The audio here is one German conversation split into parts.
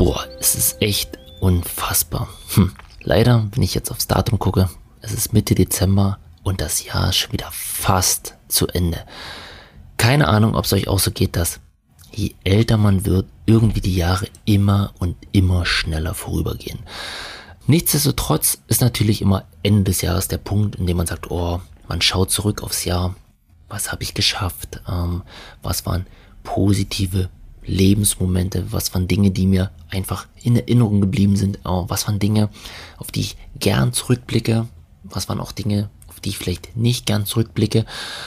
Boah, es ist echt unfassbar. Hm. Leider, wenn ich jetzt aufs Datum gucke, es ist Mitte Dezember und das Jahr ist schon wieder fast zu Ende. Keine Ahnung, ob es euch auch so geht, dass je älter man wird, irgendwie die Jahre immer und immer schneller vorübergehen. Nichtsdestotrotz ist natürlich immer Ende des Jahres der Punkt, in dem man sagt, oh, man schaut zurück aufs Jahr, was habe ich geschafft, ähm, was waren positive Lebensmomente, was waren Dinge, die mir einfach in Erinnerung geblieben sind, äh, was waren Dinge, auf die ich gern zurückblicke, was waren auch Dinge, auf die ich vielleicht nicht gern zurückblicke.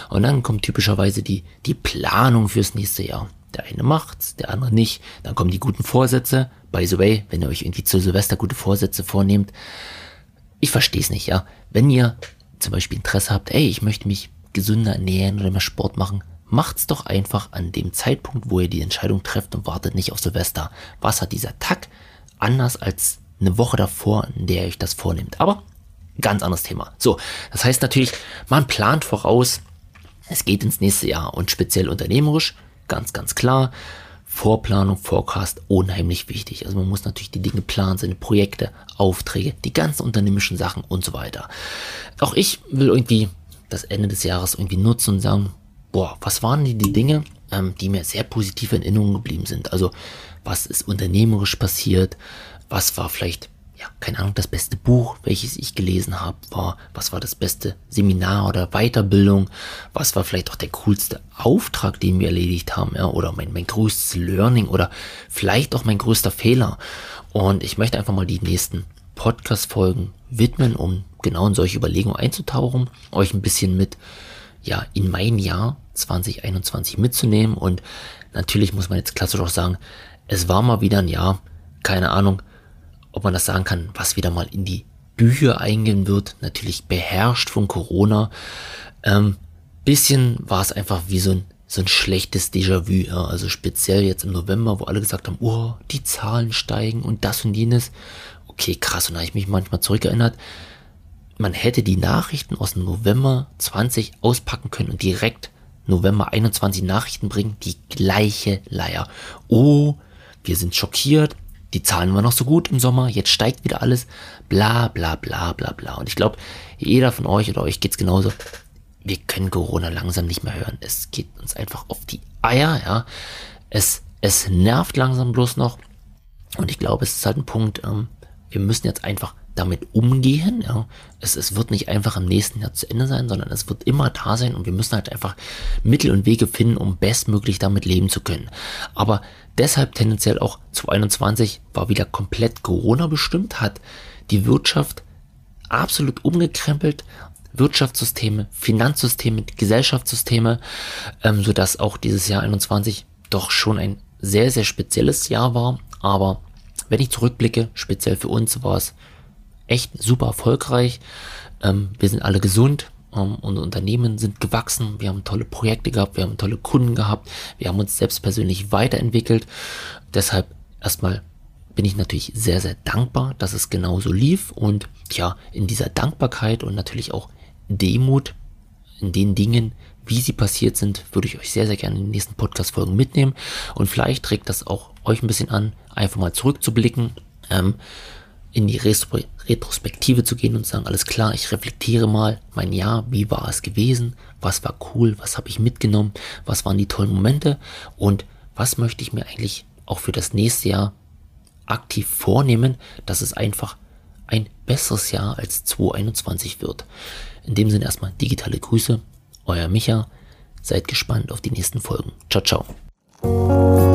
Und dann kommt typischerweise die, die Planung fürs nächste Jahr. Der eine macht's, der andere nicht. Dann kommen die guten Vorsätze. By the way, wenn ihr euch irgendwie zu Silvester gute Vorsätze vornehmt, ich verstehe es nicht, ja. Wenn ihr zum Beispiel Interesse habt, ey, ich möchte mich gesünder ernähren oder mehr Sport machen, macht's doch einfach an dem Zeitpunkt, wo ihr die Entscheidung trefft und wartet nicht auf Silvester. Was hat dieser Tag anders als eine Woche davor, in der ihr euch das vornehmt? Aber ganz anderes Thema. So, das heißt natürlich, man plant voraus, es geht ins nächste Jahr und speziell unternehmerisch Ganz, ganz klar. Vorplanung, Forecast, unheimlich wichtig. Also man muss natürlich die Dinge planen, seine Projekte, Aufträge, die ganzen unternehmerischen Sachen und so weiter. Auch ich will irgendwie das Ende des Jahres irgendwie nutzen und sagen, boah, was waren die, die Dinge, ähm, die mir sehr positiv in Erinnerung geblieben sind? Also was ist unternehmerisch passiert? Was war vielleicht ja, keine Ahnung, das beste Buch, welches ich gelesen habe, war, was war das beste Seminar oder Weiterbildung, was war vielleicht auch der coolste Auftrag, den wir erledigt haben, ja, oder mein, mein größtes Learning oder vielleicht auch mein größter Fehler. Und ich möchte einfach mal die nächsten Podcast-Folgen widmen, um genau in solche Überlegungen einzutauchen, euch ein bisschen mit, ja, in mein Jahr 2021 mitzunehmen und natürlich muss man jetzt klassisch auch sagen, es war mal wieder ein Jahr, keine Ahnung, ob man das sagen kann, was wieder mal in die Bücher eingehen wird, natürlich beherrscht von Corona. Ähm, bisschen war es einfach wie so ein, so ein schlechtes Déjà-vu, ja. also speziell jetzt im November, wo alle gesagt haben, oh, die Zahlen steigen und das und jenes. Okay, krass, und da habe ich mich manchmal zurückerinnert, man hätte die Nachrichten aus dem November 20 auspacken können und direkt November 21 Nachrichten bringen, die gleiche Leier. Oh, wir sind schockiert, die Zahlen waren noch so gut im Sommer, jetzt steigt wieder alles, bla bla bla bla bla. Und ich glaube, jeder von euch oder euch geht's genauso. Wir können Corona langsam nicht mehr hören. Es geht uns einfach auf die Eier, ja. Es, es nervt langsam bloß noch. Und ich glaube, es ist halt ein Punkt, ähm, wir müssen jetzt einfach damit umgehen. Ja. Es, es wird nicht einfach im nächsten Jahr zu Ende sein, sondern es wird immer da sein und wir müssen halt einfach Mittel und Wege finden, um bestmöglich damit leben zu können. Aber deshalb tendenziell auch 2021 war wieder komplett Corona bestimmt, hat die Wirtschaft absolut umgekrempelt. Wirtschaftssysteme, Finanzsysteme, Gesellschaftssysteme, ähm, sodass auch dieses Jahr 21 doch schon ein sehr, sehr spezielles Jahr war. Aber wenn ich zurückblicke, speziell für uns war es echt super erfolgreich. Ähm, wir sind alle gesund. Ähm, unsere Unternehmen sind gewachsen. Wir haben tolle Projekte gehabt. Wir haben tolle Kunden gehabt. Wir haben uns selbst persönlich weiterentwickelt. Deshalb erstmal bin ich natürlich sehr, sehr dankbar, dass es genauso lief. Und ja, in dieser Dankbarkeit und natürlich auch Demut in den Dingen, wie sie passiert sind, würde ich euch sehr, sehr gerne in den nächsten Podcast-Folgen mitnehmen. Und vielleicht trägt das auch euch ein bisschen an, einfach mal zurückzublicken. Ähm, in die Retrospektive zu gehen und sagen, alles klar, ich reflektiere mal mein Jahr, wie war es gewesen, was war cool, was habe ich mitgenommen, was waren die tollen Momente und was möchte ich mir eigentlich auch für das nächste Jahr aktiv vornehmen, dass es einfach ein besseres Jahr als 2021 wird. In dem Sinne erstmal digitale Grüße, euer Micha, seid gespannt auf die nächsten Folgen. Ciao, ciao.